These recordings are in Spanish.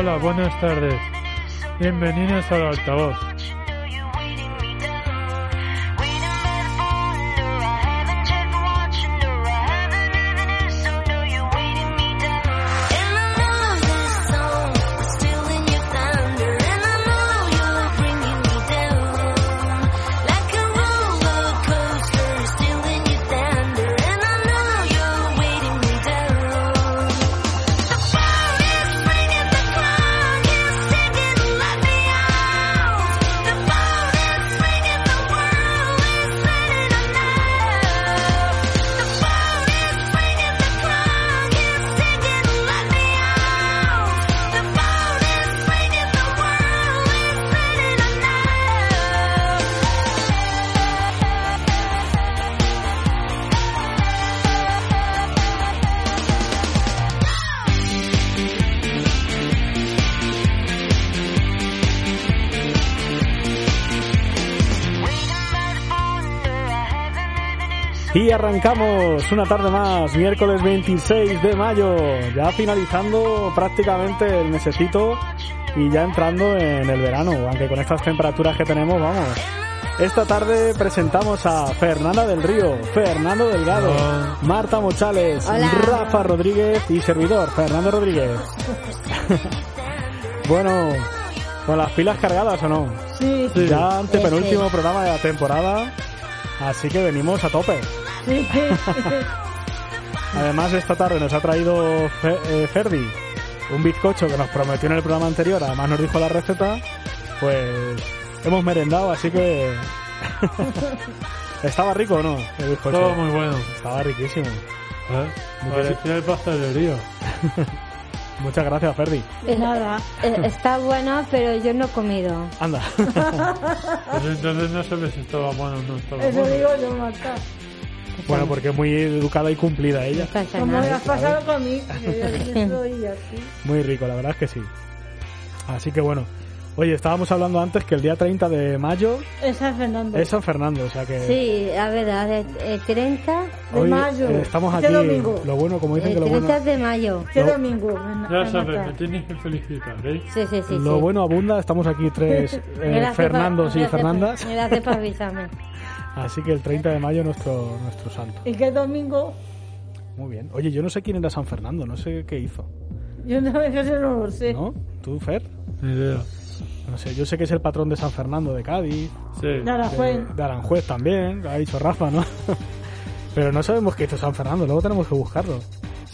Hola, buenas tardes. Bienvenidos al altavoz. Arrancamos una tarde más, miércoles 26 de mayo, ya finalizando prácticamente el mesecito y ya entrando en el verano, aunque con estas temperaturas que tenemos, vamos. Esta tarde presentamos a Fernanda del Río, Fernando Delgado, Marta Mochales, Rafa Rodríguez y servidor, Fernando Rodríguez. bueno, ¿con las pilas cargadas o no? Sí. Ya antepenúltimo programa de la temporada, así que venimos a tope. Además, esta tarde nos ha traído Fe- eh, Ferdi un bizcocho que nos prometió en el programa anterior, además nos dijo la receta, pues hemos merendado, así que... ¿Estaba rico o no el bizcocho? Todo muy bueno. Estaba riquísimo. ¿eh? Muy Parecía el pastelerío. Muchas gracias, Ferdi. De nada. Eh, Está bueno, pero yo no he comido. Anda. Pues entonces no sabes si estaba bueno o no estaba Eso bueno. digo yo, Marta. Bueno, porque es muy educada y cumplida ella. Como me has pasado conmigo. Muy rico, la verdad es que sí. Así que bueno. Oye, estábamos hablando antes que el día 30 de mayo Es San Fernando. es San Fernando, o sea que... Sí, a ver, a ver, eh, 30, de Hoy mayo. eh, estamos Este aquí. domingo. Lo bueno, como dicen eh, que lo 30 bueno, de mayo. Este No. domingo. Ya sabes, me tienes que felicitar, ¿eh? Sí, sí, sí. lo sí. bueno abunda. Estamos aquí tres eh, Fernandos y gracias Fernandas. Gracias por avisarme. Así que el 30 de mayo nuestro nuestro santo. ¿Y qué domingo? Muy bien. Oye, yo no sé quién era San Fernando, no sé qué hizo. Yo no, eso no lo sé. ¿No? ¿Tú, Fer? Ni idea. No sé, yo sé que es el patrón de San Fernando de Cádiz, Sí. De, fue. de Aranjuez también, lo ha dicho Rafa, ¿no? Pero no sabemos qué hizo San Fernando, luego tenemos que buscarlo.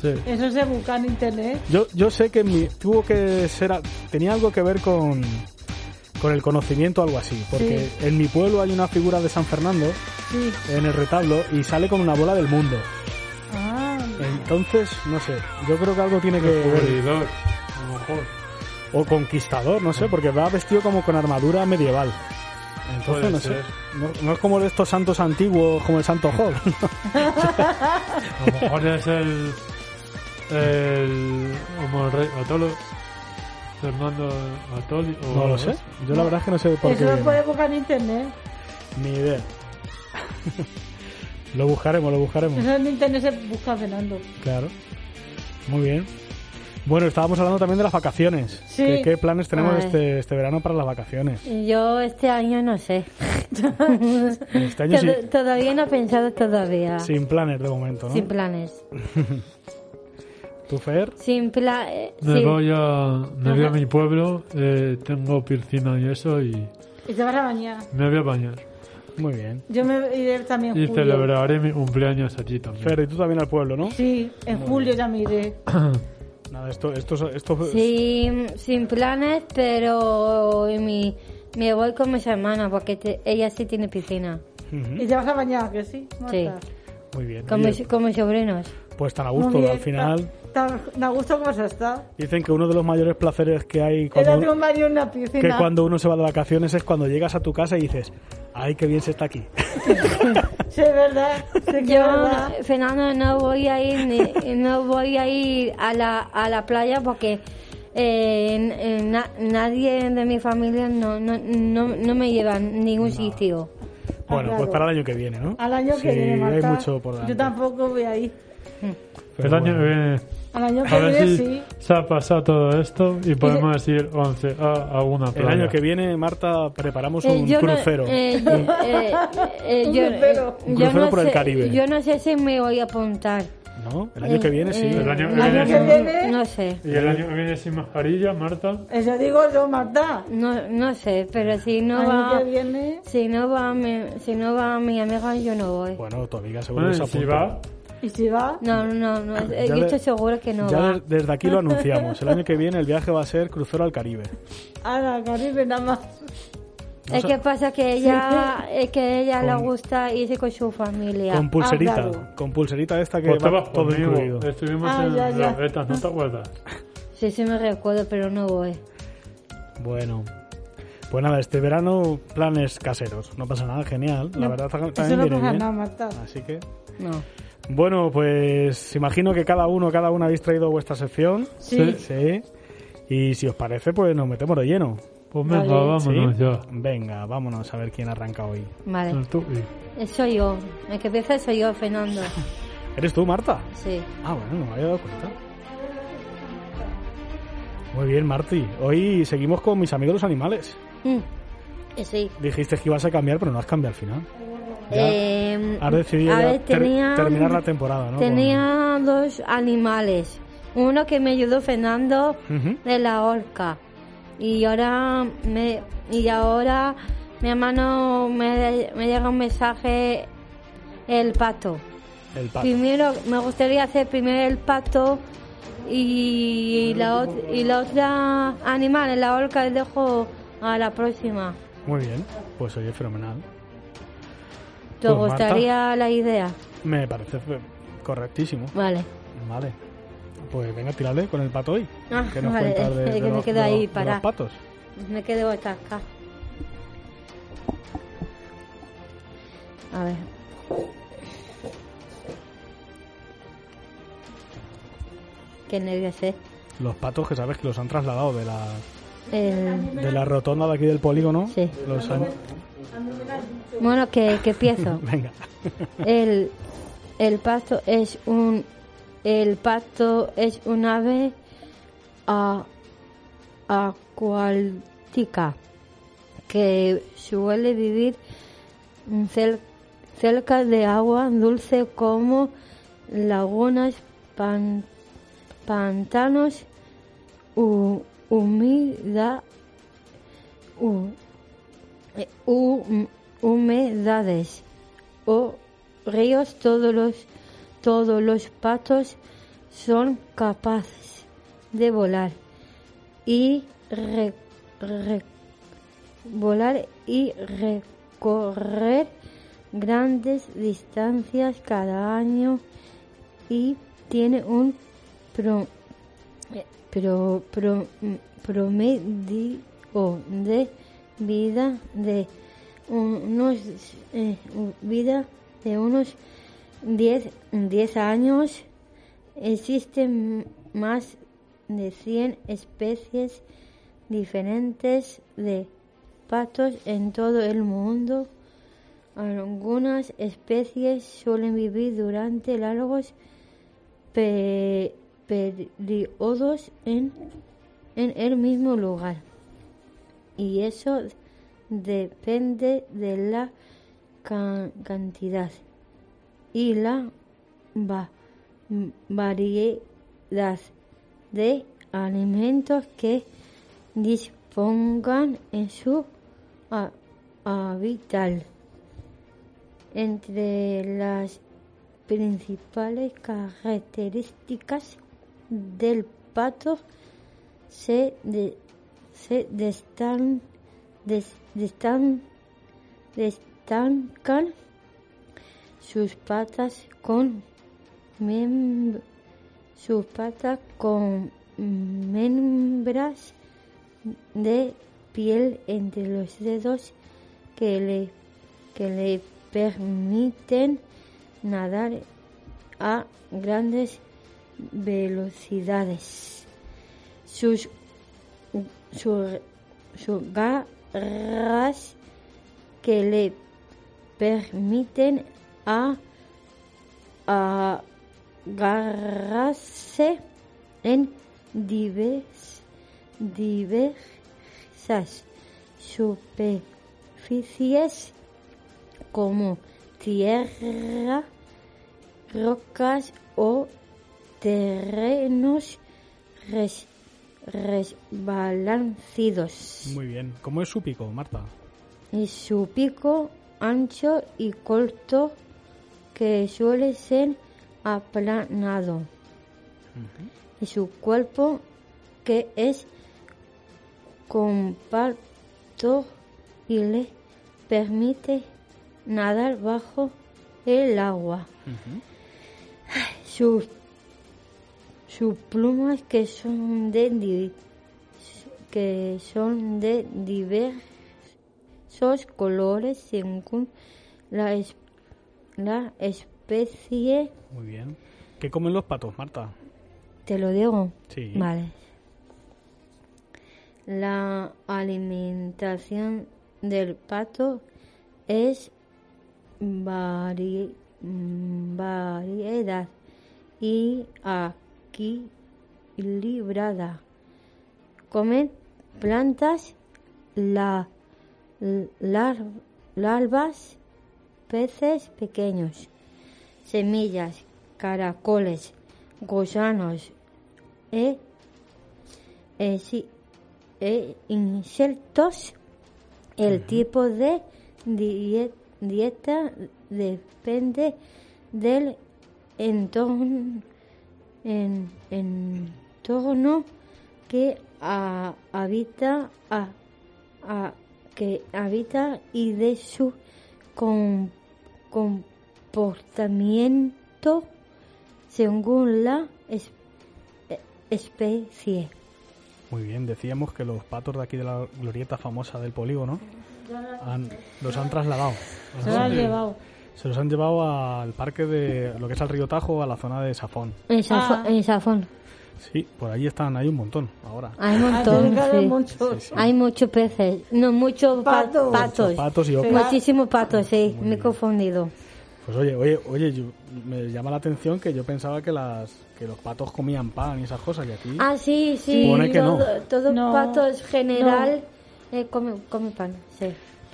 Sí. Eso se busca en internet. Yo, yo sé que mi- tuvo que ser, tenía algo que ver con, con el conocimiento o algo así, porque en mi pueblo hay una figura de San Fernando Sí. en el retablo y sale con una bola del mundo. Ah, Entonces, no sé, yo creo que algo tiene que ver. Descubridor, a lo mejor. O conquistador, no sé, porque va vestido como con armadura medieval. Entonces, Puede no sé. No, no es como de estos santos antiguos, como el Santo Job. A lo mejor es el. El. Como el rey. Fernando Atoli. O no lo sé. Yo la verdad es que no sé por eso qué. lo viene. puedes buscar en internet. Ni idea. lo buscaremos, lo buscaremos. Eso en internet se busca Fernando. Claro. Muy bien. Bueno, estábamos hablando también de las vacaciones. Sí. ¿Qué, qué planes tenemos este, este verano para las vacaciones? Yo este año no sé. Este año sí- Tod- Todavía no he pensado todavía. sin planes de momento, ¿no? Sin planes. ¿Tu Fer? Sin plan. eh, Me sí. voy a. Me voy a mi pueblo. eh, tengo piscina y eso. Y Y te vas a bañar. me voy a bañar. Muy bien. Yo me iré también en Y julio. celebraré mi cumpleaños allí también. Fer, y tú también al pueblo, ¿no? Sí, en julio también iré. Nada, esto, esto, esto Sí, sin planes, pero mi, me voy con mis hermanas porque te- ella sí tiene piscina. Ujú. Y te vas a bañar, que sí, Marta? Sí. Muy bien. Con, mis, con mis sobrinos. pues tan a gusto, bien, al final. Tan, tan a gusto como se está. Dicen que uno de los mayores placeres que hay cuando, de un Mario en una que piscina. cuando uno se va de vacaciones es cuando llegas a tu casa y dices, ay, qué bien se está aquí. Sí, es verdad. Sí, que es Yo, verdad. Fernando, no voy a ir, ni- no voy a ir a la, a la playa porque eh, n- na- nadie de mi familia no, no, no, no me lleva a ningún sitio. Bueno, claro. pues para el año que viene, ¿no? Al año Sí, que viene, Marta. hay mucho por delante. Yo tampoco voy a ir. Pero el año bueno. que viene Al año A que ver viene si sí. se ha pasado todo esto y podemos ir 11 a, a una El playa. año que viene, Marta, preparamos un crucero. eh, eh, eh, Un yo, crucero. Un yo crucero no por el Caribe. Yo no sé si me voy a apuntar. ¿No? El año que viene sí. Eh, El año- El año que viene, No sé. ¿Y el año que viene sin mascarilla, Marta? eso digo yo, Marta. No, no sé, pero si no El año va, que viene, si no va mi, si no va mi amiga, yo no voy. Bueno, tu amiga seguro Bueno, se si apunta. va, y si va, No, no, no, eh, Ya yo de- estoy segura que no ya va. de- desde aquí lo anunciamos. El año que viene el viaje va a ser crucero al Caribe. a la Caribe nada más. Es que pasa que ella, es que ella le Con- gusta irse con su familia. Con pulserita. claro. Con pulserita esta que pues va todo conmigo. incluido. Estuvimos Ah, en ya, ya. las vetas, ¿no te acuerdas? Sí, sí me recuerdo, pero no voy. Bueno. Pues nada, este verano planes caseros. No pasa nada, genial. La No, verdad Eso también no viene pasa bien. nada, Marta. Así que No. Bueno, pues imagino que cada uno, cada una habéis traído vuestra sección. Sí. Sí. Y si os parece, pues nos metemos de lleno. Pues venga, Vale. vámonos ¿Sí? ya. Venga, vámonos a ver quién arranca hoy. Vale. El tú y- Eh, Soy yo. El que empieza soy yo, Fernando. ¿Eres tú, Marta? Sí. Ah, bueno, no me había dado cuenta. Muy bien, Marti. Hoy seguimos con mis amigos los animales. Mm. Eh, Sí. Dijiste que ibas a cambiar, pero no has cambiado al final. Ya Eh, has decidido ter- terminar la temporada, ¿no? Tenía dos animales. Uno que me ayudó Fernando de la horca. Y ahora me y ahora mi hermano me, me llega un mensaje el pato. El pato. Primero me gustaría hacer primero el pato y la ot- y la otra animal, la horca, el dejo a la próxima. Muy bien. Pues oye, fenomenal. ¿Te Pues, Marta. gustaría la idea? Me parece correctísimo. Vale. Vale. Pues venga, tirale con el pato hoy. Ah, que nos vale, cuentas de, es de que me los- quedo de ahí de parada. los patos. Me quedo atascada. A ver. Qué nervios, eh. Los patos que sabes que los han trasladado de la, El... de la rotonda de aquí del polígono. Sí. Los han... Bueno, que, que empiezo. Venga. El, el pato es un el pato es un ave acuática que suele vivir cerca de agua dulce como lagunas, pan- pantanos, hu- humida, hu- eh, hum- humedades o ríos todos los todos los patos son capaces de volar y volar y recorrer grandes distancias cada año y tiene un pro- pro- pro- promedio de vida de unos eh, vida de unos 10 10 años existen más de 100 especies diferentes de patos en todo el mundo. Algunas especies suelen vivir durante largos pe- periodos en, en el mismo lugar. Y eso depende de la ca- cantidad y la va- variedad de alimentos que dispongan en su hábitat. Entre las principales características del pato se, de- se destan- des- destan- sus patas con sus patas con membras de piel entre los dedos que le que le permiten nadar a grandes velocidades. Sus, su- sus garras que le permiten a agarrarse en divers- diversas superficies como tierra, rocas o terrenos res- resbalancidos. Muy bien. ¿Cómo es su pico, Marta? Y su pico ancho y corto que suele ser aplanado. Y su cuerpo que es compacto y le permite nadar bajo el agua. Sus, sus plumas que son de que son de diversos colores según la, es- la especie. Muy bien. ¿Qué comen los patos, Marta? Te lo digo. Sí. Vale. La alimentación del pato es vari- mm, variedad y equilibrada. Comen plantas, la, lar- larvas, peces pequeños, semillas, caracoles, gusanos e, e si- e insectos. El tipo de die- dieta depende del entorno, en- entorno que a- habita a- a- que habita y de su com- comportamiento según la es- e- especie. Muy bien. Decíamos que los patos de aquí de la glorieta famosa del polígono han- los han trasladado. Se lo han llevado. Se los han llevado al parque de lo que es el río Tajo, a la zona de Safón. En, Safo- Ah. en Safón. Sí, por ahí están, hay un montón ahora. Hay un montón. sí. mucho. Hay muchos peces. No, muchos pa- Patos. y. Muchísimos patos, sí. Me he confundido. Pues oye, oye, oye, yo- me llama la atención que yo pensaba que las que los patos comían pan y esas cosas y aquí Ah, sí, sí. Supone que no. todo, todo No, patos general eh, come, come pan, sí.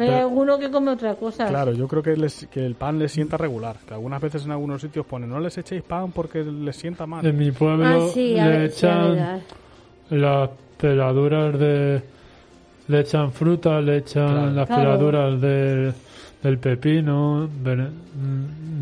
Pero hay alguno que come otra cosa. Claro, yo creo que, les- que el pan les sienta regular. Que algunas veces en algunos sitios ponen no les echéis pan porque les sienta mal. En mi pueblo Ah, sí, le ver, sí, echan ver. las peladuras de... Le echan fruta, le echan Claro. las Claro. peladuras de- del pepino, de,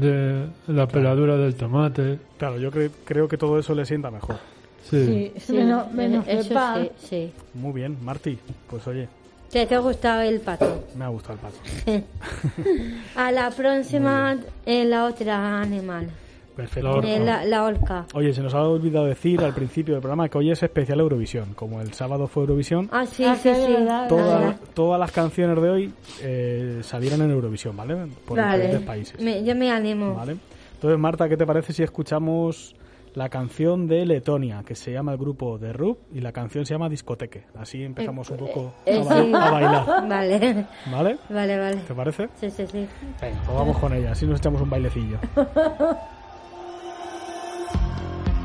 de la peladura del tomate. Claro, yo cre- creo que todo eso les sienta mejor. Sí. Sí, Sí, menos, menos el pan. sí, sí. Muy bien, Marti. Pues oye, ¿Te, te ha gustado el pato? me ha gustado el pato. A la próxima, en la otra animal. Perfecto. La orca. En la, la orca. Oye, se nos ha olvidado decir al principio del programa que hoy es especial Eurovisión. Como el sábado fue Eurovisión, Ah, sí, Ah, sí, sí, sí. verdad, toda- Vale. todas las canciones de hoy eh, salieron en Eurovisión, ¿vale? Por Vale. diferentes países. Me- yo me animo. ¿Vale? Entonces, Marta, ¿qué te parece si escuchamos la canción de Letonia, que se llama el grupo The Rub, y la canción se llama Discoteque? Así empezamos un poco Eh, a, ba- sí. a bailar, Vale, ¿vale? vale, vale. ¿Te parece? Sí, sí, sí. Venga, pues vamos con ella, así nos echamos un bailecillo.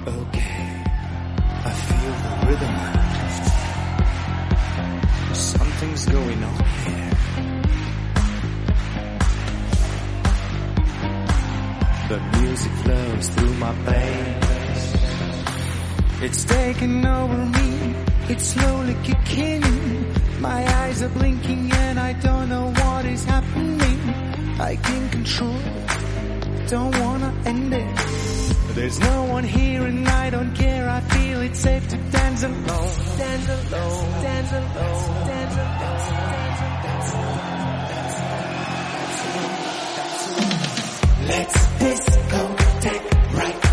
Okay, I feel the rhythm. Something's going on here. The music flows through my veins. It's taking over me. It's slowly kicking in. My eyes are blinking and I don't know what is happening. I can't control. Don't wanna end it. There's no one here and I don't care. I feel it's safe to dance alone. Dance alone. Dance alone. Dance alone. Let's disco take right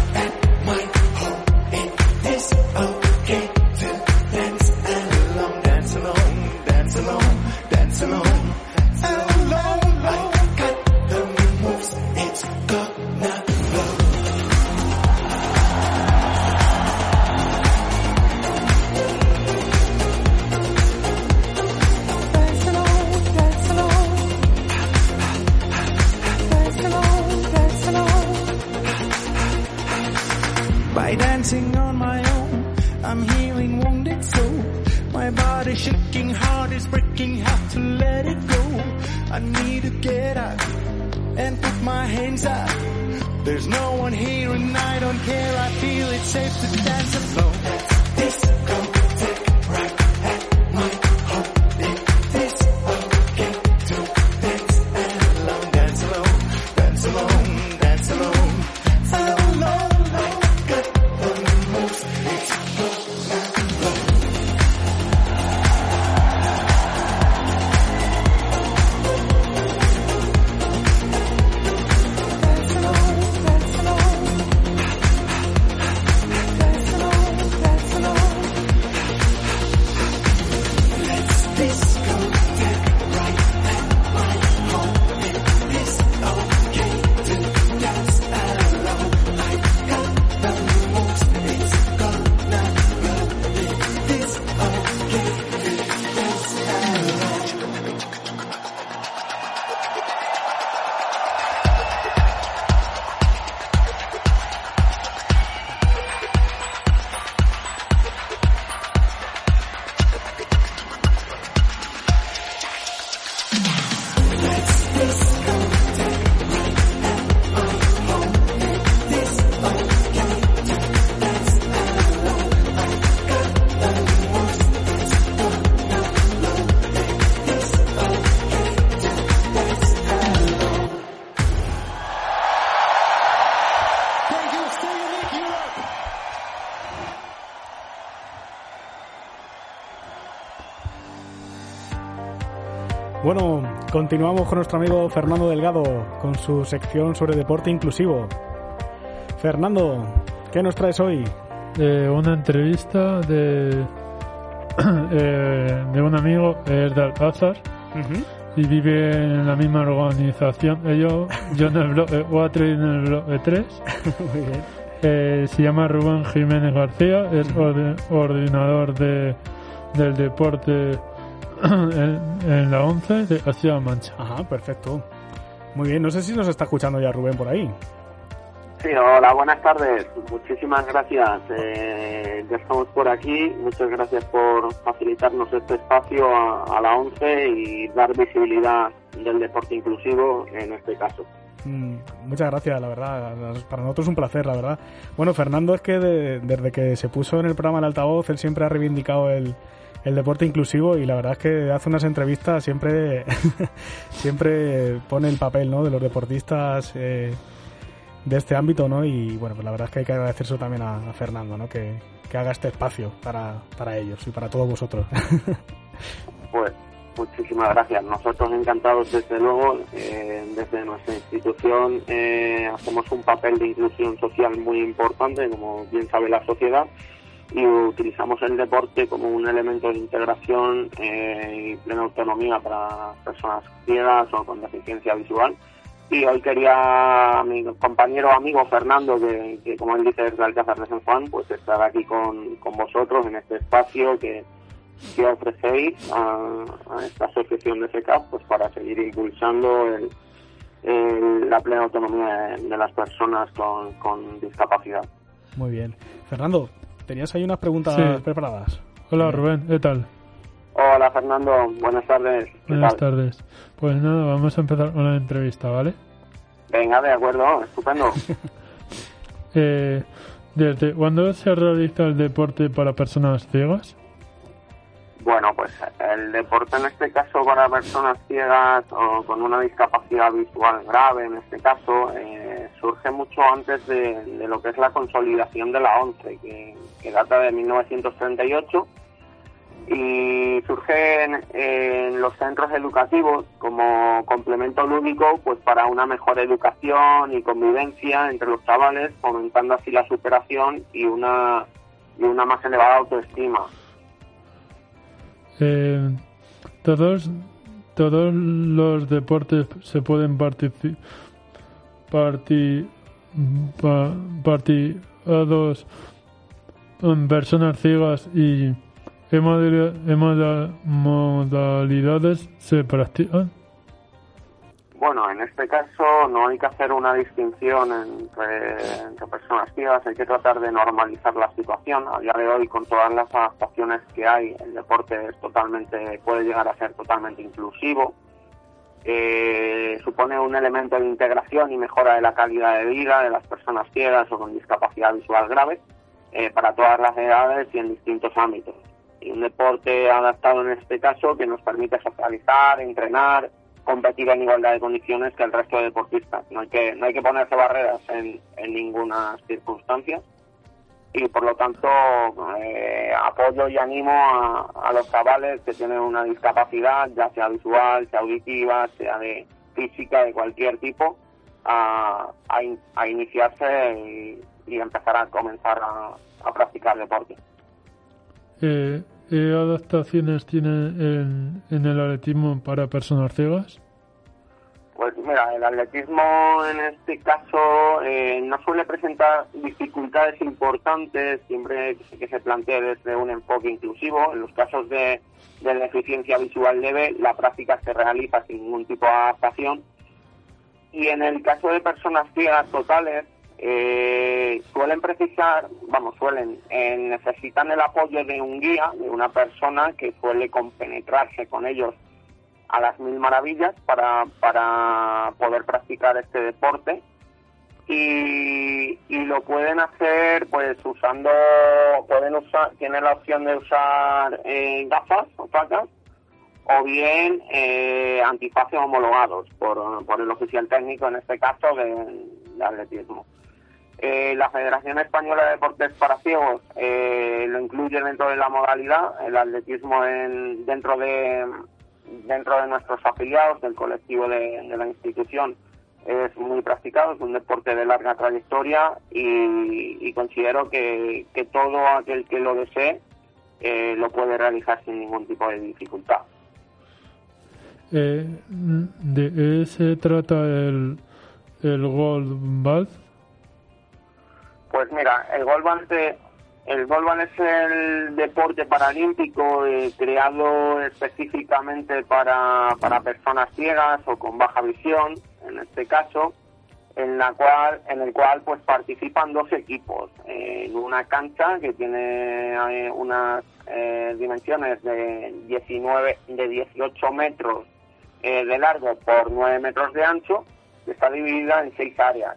Bueno, continuamos con nuestro amigo Fernando Delgado con su sección sobre deporte inclusivo. Fernando, ¿qué nos traes hoy? Eh, una entrevista de, eh, de un amigo, es de Alcázar, y vive en la misma organización. Ellos, yo en el bloque 4 y en el bloque 3. Muy bien. Eh, se llama Rubén Jiménez García, es orde- ordenador de, del deporte en, en la 11 de Castilla-La Mancha. Ajá, perfecto. Muy bien, no sé si nos está escuchando ya Rubén por ahí. Sí, hola, buenas tardes. Muchísimas gracias. Eh, ya estamos por aquí. Muchas gracias por facilitarnos este espacio a, a la ONCE y dar visibilidad del deporte inclusivo en este caso. Mm, muchas gracias, la verdad. Para nosotros es un placer, la verdad. Bueno, Fernando es que de- desde que se puso en el programa El Altavoz, él siempre ha reivindicado el, el deporte inclusivo y la verdad es que hace unas entrevistas siempre siempre pone el papel ¿no? de los deportistas eh, de este ámbito, ¿no? Y bueno, pues la verdad es que hay que agradecerse también a, a Fernando, ¿no? Que, que haga este espacio para, para ellos y para todos vosotros. Pues muchísimas gracias. Nosotros encantados, desde luego, eh, desde nuestra institución eh, hacemos un papel de inclusión social muy importante, como bien sabe la sociedad, y utilizamos el deporte como un elemento de integración eh, y plena autonomía para personas ciegas o con deficiencia visual. Y hoy quería mi compañero amigo Fernando, que, que como él dice es de Alcázar de San Juan, pues estar aquí con, con vosotros en este espacio que, que ofrecéis a, a esta asociación de FECAP pues para seguir impulsando el, el- la plena autonomía de, de las personas con, con discapacidad. Muy bien. Fernando, tenías ahí unas preguntas Sí. preparadas. Hola Rubén, ¿qué tal? Hola Fernando, buenas tardes. ¿Qué Buenas tal? tardes. Pues nada, vamos a empezar con la entrevista, ¿vale? Venga, de acuerdo, estupendo. Eh, ¿Desde cuándo se realiza el deporte para personas ciegas? Bueno, pues el deporte en este caso para personas ciegas o con una discapacidad visual grave, en este caso, eh, surge mucho antes de, lo que es la consolidación de la ONCE, que, que data de 1938 y surge en, en los centros educativos como complemento lúdico pues para una mejor educación y convivencia entre los chavales, fomentando así la superación y una, y una más elevada autoestima. Eh, todos, todos los deportes se pueden partici- parti- en personas ciegas y moda- modalidades se practican. Bueno, en este caso no hay que hacer una distinción entre, personas ciegas, hay que tratar de normalizar la situación. A día de hoy, con todas las adaptaciones que hay, el deporte es totalmente, puede llegar a ser totalmente inclusivo. Eh, supone un elemento de integración y mejora de la calidad de vida de las personas ciegas o con discapacidad visual grave eh, para todas las edades y en distintos ámbitos. Y un deporte adaptado en este caso que nos permite socializar, entrenar, competir en igualdad de condiciones que el resto de deportistas. No hay que, no hay que ponerse barreras en, en ninguna circunstancia y por lo tanto eh, apoyo y animo a, a, los chavales que tienen una discapacidad, ya sea visual, sea auditiva, sea de física, de cualquier tipo, a, a, a iniciarse y, empezar a comenzar a, practicar deporte. Eh, ¿Qué adaptaciones tiene en, el atletismo para personas ciegas? Pues mira, el atletismo en este caso eh, no suele presentar dificultades importantes siempre que se plantee desde un enfoque inclusivo. En los casos de, de deficiencia visual leve, la práctica se realiza sin ningún tipo de adaptación. Y en el caso de personas ciegas totales, eh, suelen precisar, vamos, suelen, eh, necesitan el apoyo de un guía, de una persona que suele compenetrarse con ellos a las mil maravillas para, para poder practicar este deporte y, y lo pueden hacer pues usando, pueden usar, tienen la opción de usar eh, gafas opacas o bien eh, antifaces homologados por, por el oficial técnico, en este caso de, de atletismo. Eh, la Federación Española de Deportes para Ciegos eh, lo incluye dentro de la modalidad, el atletismo en, dentro de dentro de nuestros afiliados, del colectivo de, la institución, es muy practicado, es un deporte de larga trayectoria y, y considero que, que, todo aquel que lo desee eh, lo puede realizar sin ningún tipo de dificultad. Eh, ¿De qué se trata el, el Gold Ball? Pues mira, el Golban el Golban es el deporte paralímpico eh, creado específicamente para, para personas ciegas o con baja visión, en este caso, en la cual en el cual pues participan dos equipos eh, en una cancha que tiene eh, unas eh, dimensiones de 19 de 18 metros eh, de largo por 9 metros de ancho que está dividida en seis áreas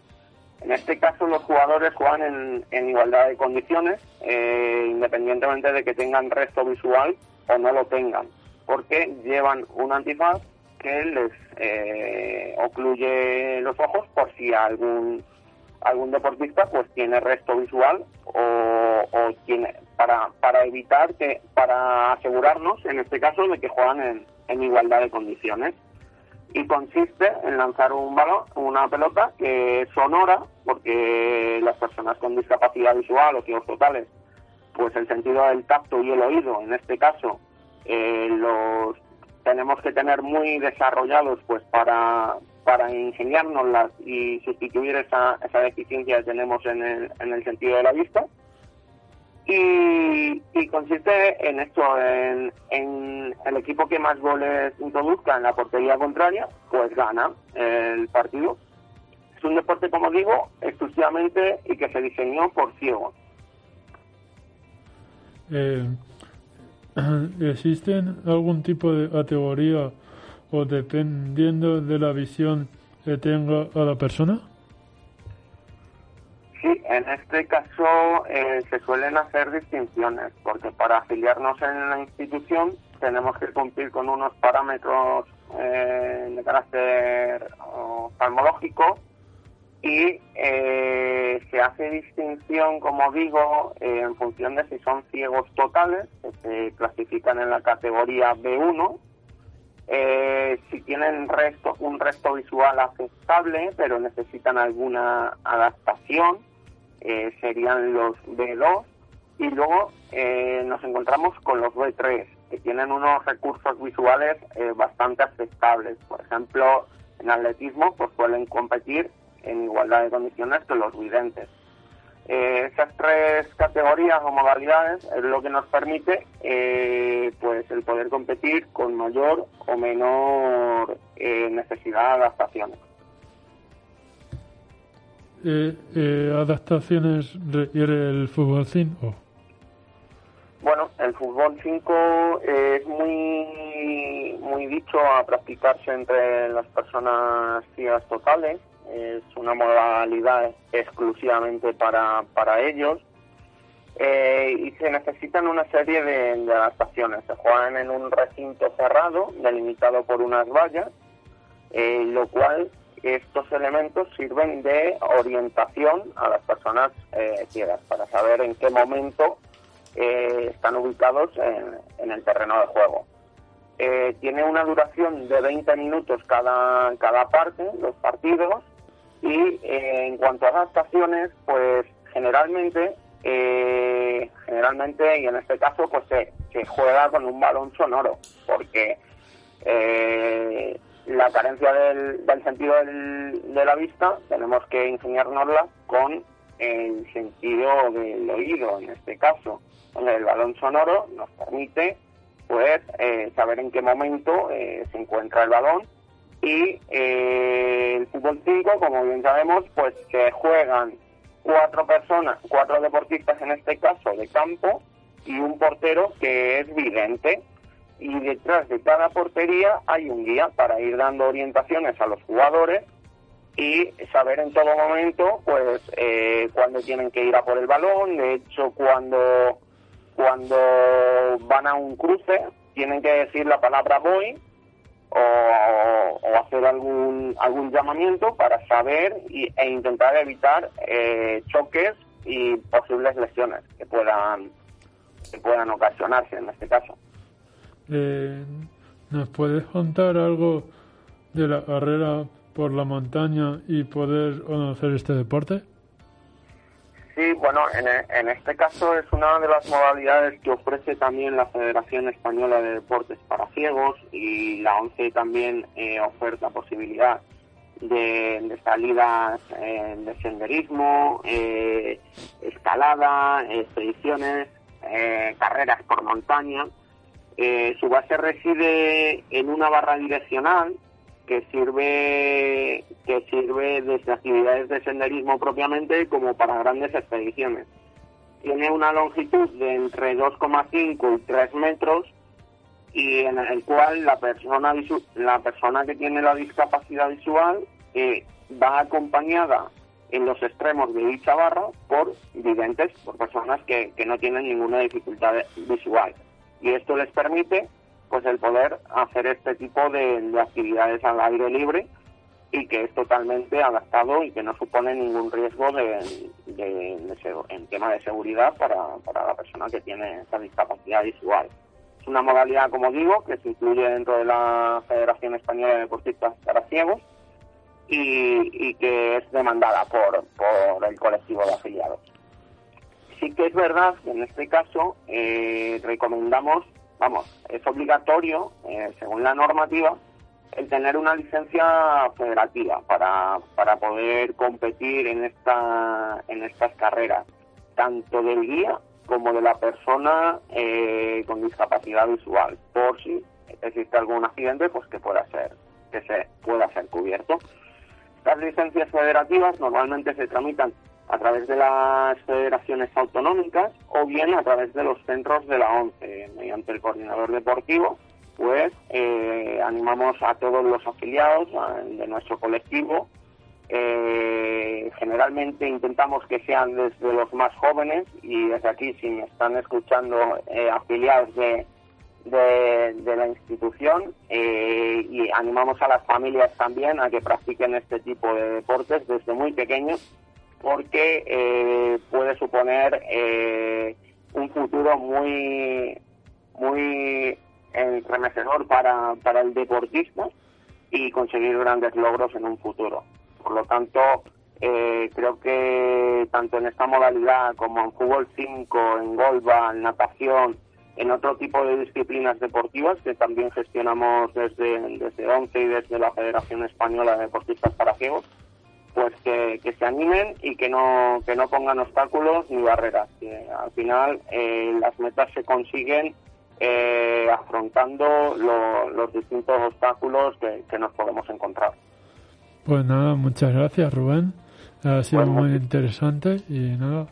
en este caso los jugadores juegan en, en igualdad de condiciones, eh, independientemente de que tengan resto visual o no lo tengan, porque llevan un antifaz que les eh, ocluye los ojos por si algún algún deportista pues tiene resto visual o, o tiene para para evitar que para asegurarnos en este caso de que juegan en, en igualdad de condiciones y consiste en lanzar un balón, una pelota que es sonora, porque las personas con discapacidad visual o ciegos totales, pues el sentido del tacto y el oído, en este caso, eh, los tenemos que tener muy desarrollados pues para, para ingeniárnoslas y sustituir esa, esa deficiencia que tenemos en el, en el sentido de la vista y, y, consiste en esto, en, en, el equipo que más goles introduzca en la portería contraria, pues gana el partido. Es un deporte, como digo, exclusivamente y que se diseñó por ciegos. Eh, ¿Existen algún tipo de categoría o dependiendo de la visión que tenga a la persona? Sí, en este caso eh, se suelen hacer distinciones, porque para afiliarnos en la institución tenemos que cumplir con unos parámetros eh, de carácter oftalmológico y eh, se hace distinción, como digo, en función de si son ciegos totales, que se clasifican en la categoría B1, eh, si tienen resto, un resto visual aceptable, pero necesitan alguna adaptación, eh, serían los B2 y luego eh, nos encontramos con los B3 que tienen unos recursos visuales eh, bastante aceptables. Por ejemplo, en atletismo pues suelen competir en igualdad de condiciones que los videntes. Eh, esas tres categorías o modalidades es lo que nos permite pues el poder competir con mayor o menor eh, necesidad de adaptaciones. Eh, eh, ¿Adaptaciones requiere el fútbol 5? Bueno, el fútbol 5 es muy, muy dicho a practicarse entre las personas ciegas totales. Es una modalidad exclusivamente para, para ellos. Eh, y se necesitan una serie de, adaptaciones. Se juegan en un recinto cerrado, delimitado por unas vallas, eh, lo cual estos elementos sirven de orientación a las personas eh, ciegas para saber en qué momento eh, están ubicados en, el terreno de juego. Eh, tiene una duración de 20 minutos cada, cada parte, los partidos, y eh, en cuanto a adaptaciones, pues generalmente, generalmente, y en este caso, pues se, se juega con un balón sonoro, porque la carencia del, del sentido del, de la vista tenemos que ingeniárnosla con el sentido del oído, en este caso. El balón sonoro nos permite pues eh, saber en qué momento eh, se encuentra el balón y eh, el fútbol 5, como bien sabemos, pues se juegan cuatro personas, cuatro deportistas en este caso de campo y un portero que es vidente y detrás de cada portería hay un guía para ir dando orientaciones a los jugadores y saber en todo momento pues eh, cuándo tienen que ir a por el balón. De hecho cuando cuando van a un cruce tienen que decir la palabra voy o, o hacer algún algún llamamiento para saber y, e intentar evitar eh, choques y posibles lesiones que puedan que puedan ocasionarse en este caso eh, ¿Nos puedes contar algo de la carrera por la montaña y poder conocer este deporte? Sí, bueno, en, en, este caso es una de las modalidades que ofrece también la Federación Española de Deportes para Ciegos y la ONCE también eh, oferta posibilidad de, de salidas eh, de senderismo, eh, escalada, expediciones, eh, carreras por montaña. Eh, su base reside en una barra direccional que sirve que sirve desde actividades de senderismo propiamente como para grandes expediciones. Tiene una longitud de entre 2,5 y 3 metros y en el cual la persona la persona que tiene la discapacidad visual eh, va acompañada en los extremos de dicha barra por videntes, por personas que, que no tienen ninguna dificultad visual y esto les permite pues el poder hacer este tipo de, de, actividades al aire libre y que es totalmente adaptado y que no supone ningún riesgo de en tema de seguridad para, para la persona que tiene esa discapacidad visual. Es una modalidad, como digo, que se incluye dentro de la Federación Española de Deportistas para Ciegos y, y que es demandada por, por el colectivo de afiliados sí que es verdad que en este caso eh, recomendamos, vamos, es obligatorio, eh, según la normativa, el tener una licencia federativa para, para poder competir en esta en estas carreras, tanto del guía como de la persona eh, con discapacidad visual, por si existe algún accidente, pues que pueda ser que se pueda ser cubierto. Las licencias federativas normalmente se tramitan a través de las federaciones autonómicas o bien a través de los centros de la ONCE, mediante el coordinador deportivo, pues eh, animamos a todos los afiliados de nuestro colectivo. Eh, generalmente intentamos que sean desde los más jóvenes y desde aquí si me están escuchando eh, afiliados de, de, de, la institución eh, y animamos a las familias también a que practiquen este tipo de deportes desde muy pequeños porque eh, puede suponer eh, un futuro muy muy entremecedor para, para el deportista y conseguir grandes logros en un futuro. Por lo tanto, eh, creo que tanto en esta modalidad como en fútbol 5, en golba, en natación, en otro tipo de disciplinas deportivas que también gestionamos desde, desde ONCE y desde la Federación Española de Deportistas para Ciegos, pues que, que, se animen y que no que no pongan obstáculos ni barreras que al final eh, las metas se consiguen eh, afrontando lo- los distintos obstáculos que, que nos podemos encontrar. Pues nada, muchas gracias Rubén. Ha sido Bueno, muy interesante y nada,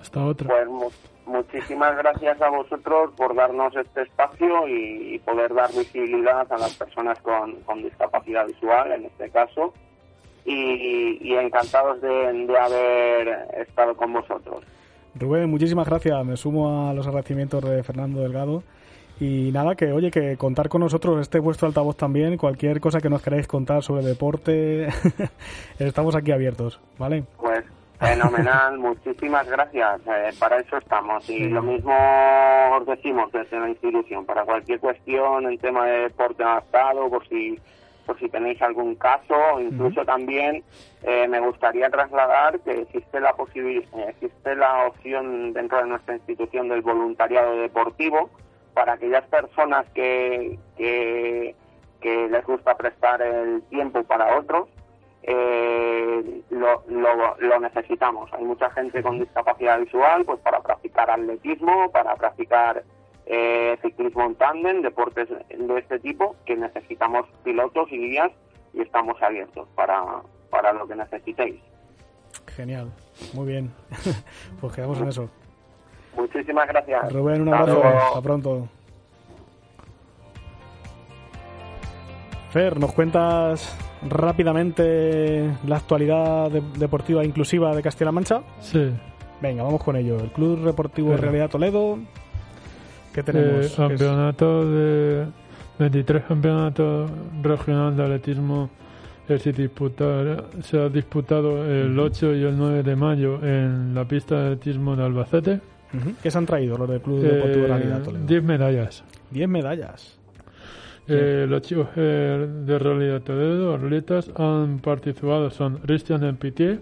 hasta otra. Pues mu- muchísimas gracias a vosotros por darnos este espacio y, y poder dar visibilidad a las personas con, con discapacidad visual, en este caso, y, y encantados de, de haber estado con vosotros. Rubén, muchísimas gracias. Me sumo a los agradecimientos de Fernando Delgado. Y nada, que oye, que contar con nosotros, este es vuestro altavoz también. Cualquier cosa que nos queráis contar sobre deporte, estamos aquí abiertos, ¿vale? Pues fenomenal, muchísimas gracias. eh, para eso estamos. Y lo mismo os decimos desde la institución, para cualquier cuestión en tema de deporte adaptado, por si por si tenéis algún caso, o incluso también eh, me gustaría trasladar que existe la posibil- eh, existe la opción dentro de nuestra institución del voluntariado deportivo para aquellas personas que, que, que les gusta prestar el tiempo para otros eh, lo, lo, lo necesitamos. Hay mucha gente con discapacidad visual pues para practicar atletismo, para practicar eh, ciclismo en tándem, deportes de este tipo, que necesitamos pilotos y guías y estamos abiertos para, para lo que necesitéis. Genial, muy bien. pues quedamos en eso. Muchísimas gracias. Rubén, un Hasta abrazo. Hasta pronto. Fer, ¿nos cuentas rápidamente la actualidad de- deportiva inclusiva de Castilla-La Mancha? Sí, Venga, vamos con ello. El Club Deportivo. Realidad Toledo. ¿Qué tenemos? eh, campeonato de 23 campeonatos regional de atletismo eh, se, disputar- se ha disputado el 8 y el 9 de mayo en la pista de atletismo de Albacete. Ujú. ¿Qué se han traído los del Club Deportivo Eh, Realidad Toledo? 10 medallas. 10 medallas. Eh, los chicos eh, de Realidad Toledo, atletas, han participado. Son Cristian Empitier,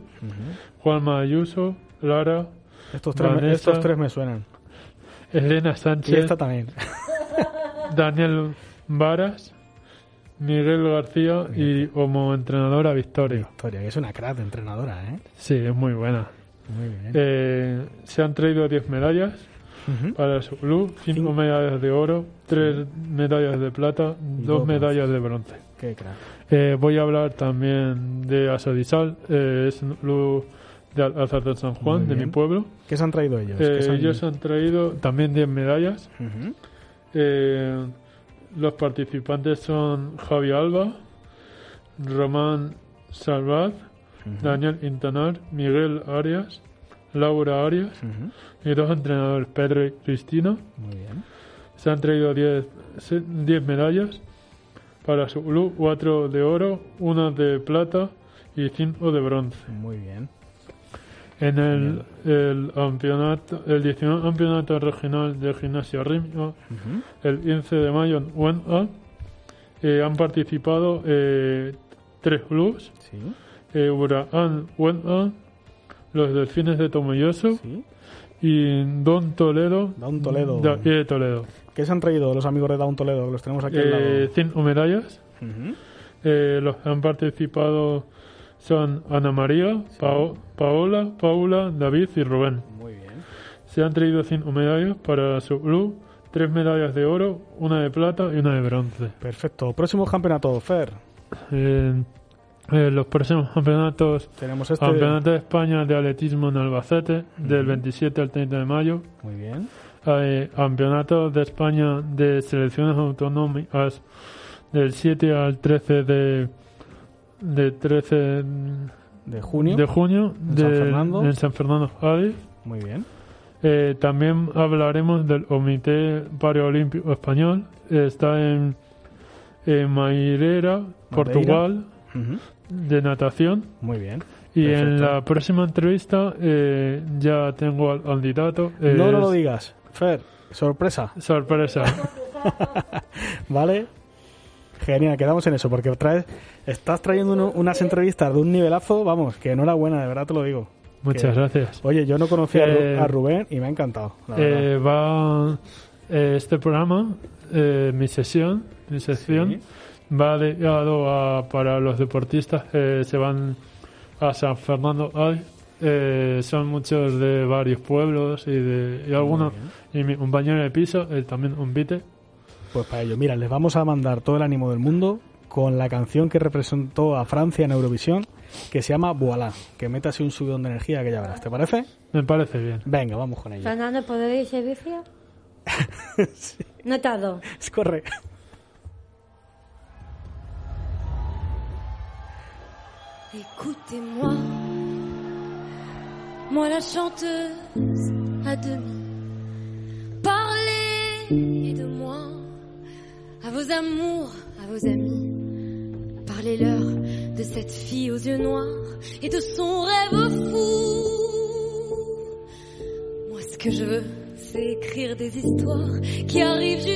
Juanma Ayuso, Lara, Estos tres, Vanessa. estos tres me suenan. Elena Y Sánchez, esta también. Daniel Varas, Miguel García y como entrenadora Victoria. Victoria, que es una crack de entrenadora, ¿eh? Sí, es muy buena. Muy bien. Eh, se han traído 10 medallas Ujú. para su club, 5 Cinco. medallas de oro, 3 medallas de plata, Y 2 dos medallas de bronce. Qué crack. Eh, voy a hablar también de Asodisal, eh, es un club de Alcázar de San Juan, de mi pueblo. ¿Qué se han traído ellos? Eh, ¿Qué se han- ellos han traído también 10 medallas. Ujú. Eh, los participantes son Javi Alba, Román Salvat, Daniel Intanar, Miguel Arias, Laura Arias Ujú. y dos entrenadores, Pedro y Cristina. Muy bien. Se han traído 10 se- 10 medallas para su club, 4 de oro, una de plata y 5 de bronce. Muy bien. En el, el campeonato, el 19 campeonato regional de gimnasia rítmica, Ujú. el 15 de mayo en UNA, eh, han participado eh, tres clubes, Sí. eh, Huracán los Delfines de Tomelloso Sí. y Don Toledo, Down Toledo. de Toledo. ¿Qué se han traído los amigos de Down Toledo? Los tenemos aquí al Eh, lado. cinco medallas. Ujú. Eh, los que han participado son Ana María, Pao- Paola, Paula, David y Rubén. Muy bien. Se han traído cinco medallas para su club, tres medallas de oro, una de plata y una de bronce. Perfecto. Próximo campeonato, Fer. Eh, eh, los próximos campeonatos, Tenemos este. Campeonato de España de Atletismo en Albacete, del 27 al 30 de mayo. Muy bien. Eh, Campeonato de España de Selecciones Autonómicas del 7 al 13 de, de 13 De junio. de junio En San de- Fernando. en San Fernando, Cádiz. Muy bien. Eh, también hablaremos del Comité Paralímpico Español. Está en, en Mairera, Portugal, de natación. Muy bien. Y en la próxima entrevista eh, ya tengo al candidato. No, no lo digas. Fer, sorpresa. Sorpresa. ¿Vale? Genial, quedamos en eso, porque traes, estás trayendo uno- unas entrevistas de un nivelazo, vamos, que enhorabuena, de verdad te lo digo. Muchas Que- gracias. Oye, yo no conocía a Eh, a Rubén y me ha encantado. la. Eh, va eh, este programa, eh, mi sesión, mi sección, Sí. va dedicado a, para los deportistas que se van a San Fernando eh, son muchos de varios pueblos y de y algunos y mi compañero de piso él también un vite Pues para ello, mira, les vamos a mandar todo el ánimo del mundo con la canción que representó a Francia en Eurovisión, que se llama Voilà, que meta así un subidón de energía que ya verás. ¿Te parece? me parece bien Venga, vamos con ella. Fernando, ¿puedo ir servicio? No tardo. Es correcto. Écoutez-moi, moi la chanteuse à demi. Parlez de moi à vos amours, à vos amis. Parlez-leur de cette fille aux yeux noirs et de son rêve fou. Moi, ce que je veux, c'est écrire des histoires qui arrivent jusqu'à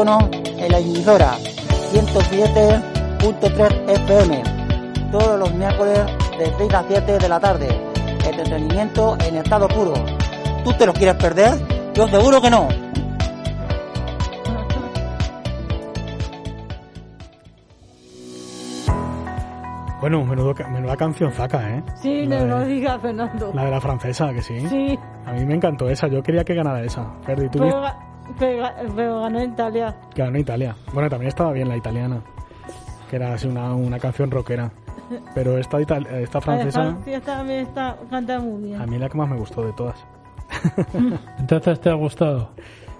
En la emisora 107.3 FM todos los miércoles de 6 a 7 de la tarde. Entretenimiento en estado puro. ¿Tú te lo quieres perder? Yo seguro que no. Bueno, menudo, menuda canción zaca, ¿eh? Sí, La no de- lo digas, Fernando. La de la francesa, que sí. Sí, A mí me encantó esa. Yo quería que ganara esa. Ferdi, tú pero, ga- pero, ga- pero ganó Italia. que ganó Italia. Bueno, también estaba bien la italiana. Que era así una, una canción rockera. Pero esta, ital- esta francesa, también está, canta muy bien. a mí la que más me gustó de todas. entonces te ha gustado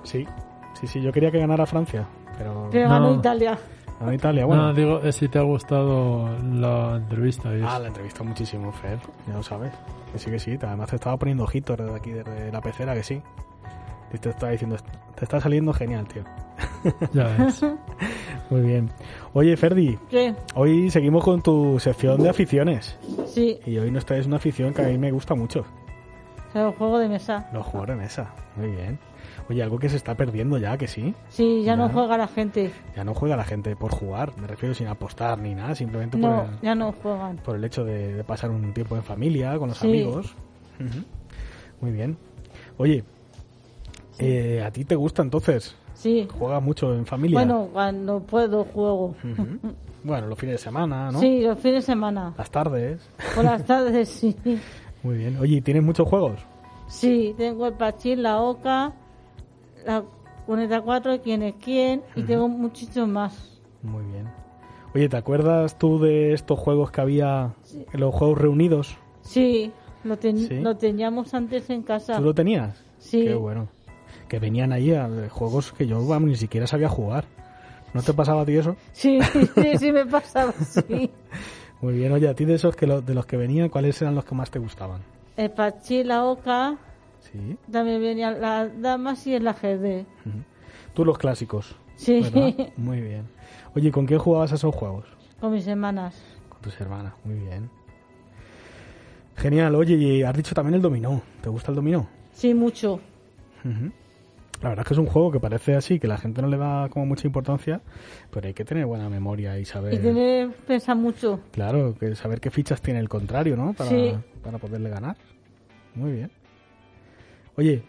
Sí, sí, sí. Yo quería que ganara Francia. Pero Pero No. ganó Italia. ganó Italia. Bueno, no digo eh, si te ha gustado la entrevista Ah, la entrevista muchísimo, Fer. Ya lo sabes. Que sí, que sí. Además te estaba poniendo ojitos desde aquí, desde la pecera, que sí. Y te estaba diciendo, te está saliendo genial, tío. ya ves Muy bien. Oye, Ferdi, ¿Qué? hoy seguimos con tu sección de aficiones. Sí, Y hoy nos traes una afición que a mí me gusta mucho. es el juego de mesa. Los juegos de mesa. Muy bien. Oye, algo que se está perdiendo ya, que sí. Sí, ya, no juega la gente. Ya no juega la gente por jugar, me refiero sin apostar ni nada, simplemente por, No, el, ya no juegan. por el hecho de, de pasar un tiempo en familia, con los Sí. amigos. Ujú. Muy bien. Oye, eh, ¿a ti te gusta entonces? Sí. ¿Juegas mucho en familia? Bueno, cuando puedo juego. Bueno, los fines de semana, ¿no? Sí, los fines de semana. Las tardes. Por las tardes sí. Muy bien. Oye, ¿y ¿tienes muchos juegos? Sí, tengo el Pachín, la Oca, la Cuneta 4, quién es quién, y tengo muchísimos más. Muy bien. Oye, ¿te acuerdas tú de estos juegos que había, los juegos reunidos? Sí, lo, ten- Sí. lo teníamos antes en casa. ¿Tú lo tenías? Sí. Qué bueno. Que venían ahí a juegos que yo vamos, ni siquiera sabía jugar. ¿No te pasaba a ti eso? Sí, sí, sí me pasaba, sí. Muy bien. Oye, a ti de esos que lo- de los que venían, ¿cuáles eran los que más te gustaban? El Pachín, la Oca, Sí. también venían las damas y el ajedrez. Tú los clásicos. Sí, ¿verdad? Muy bien. Oye, ¿con quién jugabas a esos juegos? con mis hermanas. Con tus hermanas. Muy bien. Genial. Oye, y has dicho también el dominó. ¿Te gusta el dominó? Sí, mucho. Ujú. La verdad es que es un juego que parece así, que la gente no le da como mucha importancia, pero hay que tener buena memoria y saber... Y tiene que pensar mucho. Claro, que saber qué fichas tiene el contrario, ¿no? Para, Sí. para poderle ganar. Muy bien. Oye,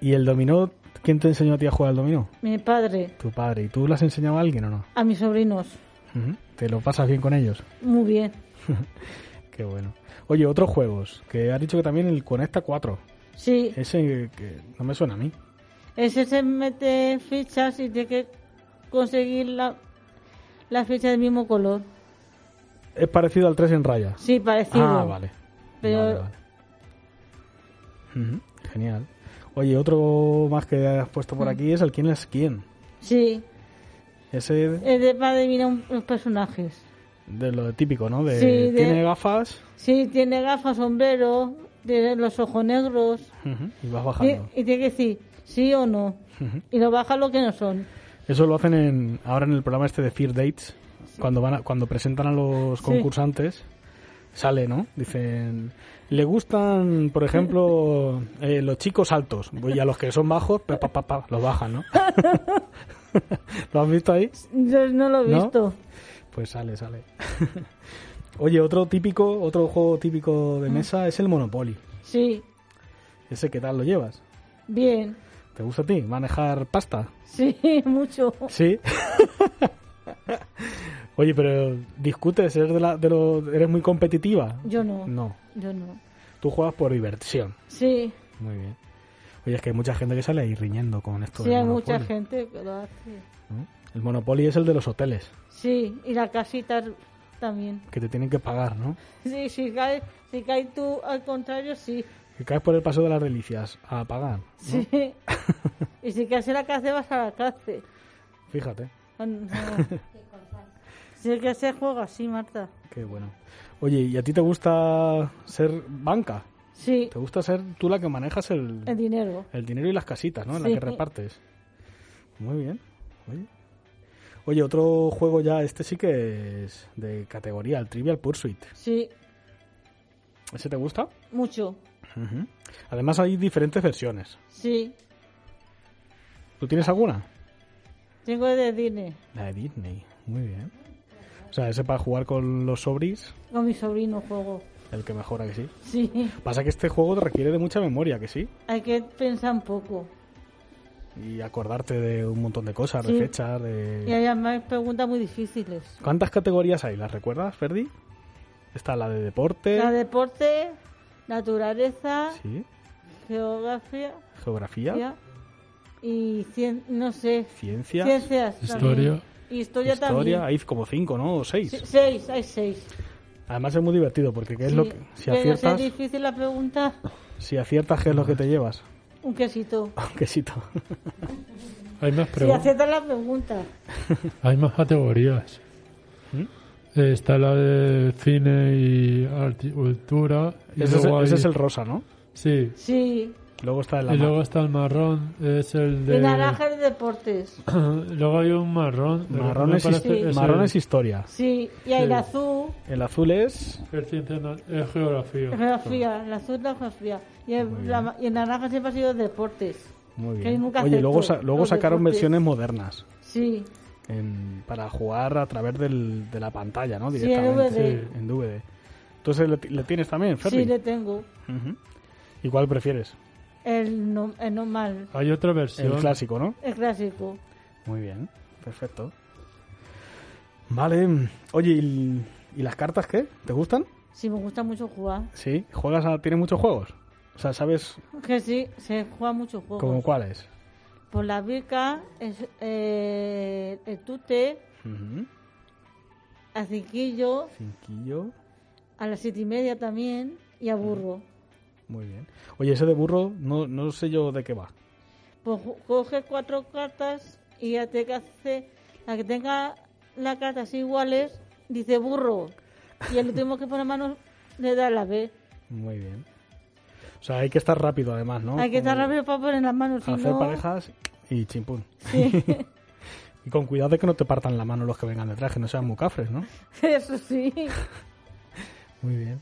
¿y el dominó? ¿Quién te enseñó a ti a jugar al dominó? Mi padre, Tu padre. ¿Y tú le has enseñado a alguien o no? a mis sobrinos. ¿Te lo pasas bien con ellos? Muy bien. Qué bueno. Oye, otros juegos, que has dicho que también el Conecta 4. Sí, Ese que no me suena a mí. Ese se mete fichas y tiene que conseguir la, la ficha del mismo color. Es parecido al 3 en raya. Sí, parecido. Ah, vale. Pero Vale, vale. Ujú, Genial. Oye, otro más que has puesto por aquí es el quién es quién. sí, Ese es de, para adivinar un- los personajes. de lo típico, ¿no? De, Sí, de- tiene gafas Sí, tiene gafas, sombrero, tiene los ojos negros. y vas Y, bajando. y tiene que decir sí o no. Y lo baja lo que no son. Eso lo hacen en, ahora en el programa este de Fear Dates, cuando van a- cuando presentan a los Sí. concursantes, sale, ¿no? Dicen, le gustan, por ejemplo, eh, los chicos altos, y a los que son bajos, pa, pa, pa, pa, los bajan, ¿no? ¿Lo has visto ahí? Yo no lo he ¿No? visto. Pues sale, sale. Oye, otro típico, otro juego típico de mesa es el Monopoly. Sí, ¿Ese qué tal lo llevas? bien. ¿Te gusta a ti manejar pasta? Sí, mucho. Sí. Oye, pero discutes, eres, de la, de lo- eres muy competitiva. Yo no. No, Yo no. tú juegas por diversión. Sí, Muy bien. Oye, es que hay mucha gente que sale ahí riñendo con esto. sí, del hay mucha gente que lo hace. ¿no? El Monopoly es el de los hoteles, Sí, y la casita también. que te tienen que pagar, ¿no? Sí, si caes si cae tú al contrario, sí. Que caes por el paso de las delicias a pagar. ¿no? Sí. y si caes en la cárcel, vas a la cárcel. Fíjate, Ah, no. Sí que se juega así, Marta. qué bueno. Oye, ¿y a ti te gusta ser banca? Sí, ¿Te gusta ser tú la que manejas el, el dinero. el dinero y las casitas, ¿no? En la Sí. que repartes. Muy bien. Oye. Oye, otro juego ya, este sí que es de categoría, el Trivial Pursuit. Sí, ¿Ese te gusta? mucho. Ujú. Además hay diferentes versiones. Sí, ¿Tú tienes alguna? tengo de Disney. La de Disney. Muy bien. O sea, ese para jugar con los sobris, Con mi sobrino juego. el que mejora que sí. Sí, Pasa que este juego requiere de mucha memoria, que sí. hay que pensar un poco. Y acordarte de un montón de cosas, Sí. de fechas, Y de... hay además preguntas muy difíciles. ¿Cuántas categorías hay? ¿Las recuerdas, Ferdi? Está la de deporte. La deporte, naturaleza, Sí. geografía Geografía. y cien, no sé, Ciencias. ciencias. Historia. historia, Historia. también. Hay como cinco, ¿no? O seis. Sí, seis, hay seis. Además es muy divertido porque ¿qué es Sí, lo que... Si pero aciertas, es difícil la pregunta, si aciertas, ¿qué es lo que te llevas? un quesito. Un quesito. Hay más, Si preguntas aciertas la pregunta, hay más categorías. ¿Mm? Eh, Está la de cine y horticultura. Y ese, es, ese es el rosa, ¿no? Sí. sí. Luego está el Y luego está el marrón, es el de... Y naranja de deportes. luego hay un marrón. el Marrón, es, parece his- es marrón el- es historia. Sí, y hay Sí. el azul, El azul es... es ciencia na- es geografía. geografía, el azul la geografía. Y el, la- y el naranja siempre ha sido deportes. Muy Que bien. nunca Oye, luego, luego sacaron deportes. versiones modernas Sí, en- para jugar a través del- de la pantalla, ¿no? Sí, en Directamente. DVD. en DVD. Entonces, ¿le, le tienes también, Ferri? sí le tengo. ¿Y cuál prefieres? El, no, el normal, Hay otra versión. El clásico, ¿no? el clásico. Muy bien, perfecto. Vale, oye, ¿y, y las cartas qué? ¿Te gustan? Sí, me gusta mucho jugar. Sí, ¿juegas a... ¿Tienes muchos juegos? O sea, ¿sabes Que sí, se juega mucho juegos. como cuáles? Por la bica, es, eh, el tute, a cinquillo, Cinquillo, a las siete y media también, y a burro. muy bien. Oye, ese de burro, no, no sé yo de qué va. Pues coge cuatro cartas y ya te que hace la que tenga las cartas iguales, dice burro. Y el último que pone manos le da la B. Muy bien. O sea, hay que estar rápido además, ¿no? Hay que estar Como rápido para poner las manos, Hacer parejas y chimpún. Sí, Y con cuidado de que no te partan la mano los que vengan detrás, que no sean muy cafres, ¿no? eso sí. Muy bien.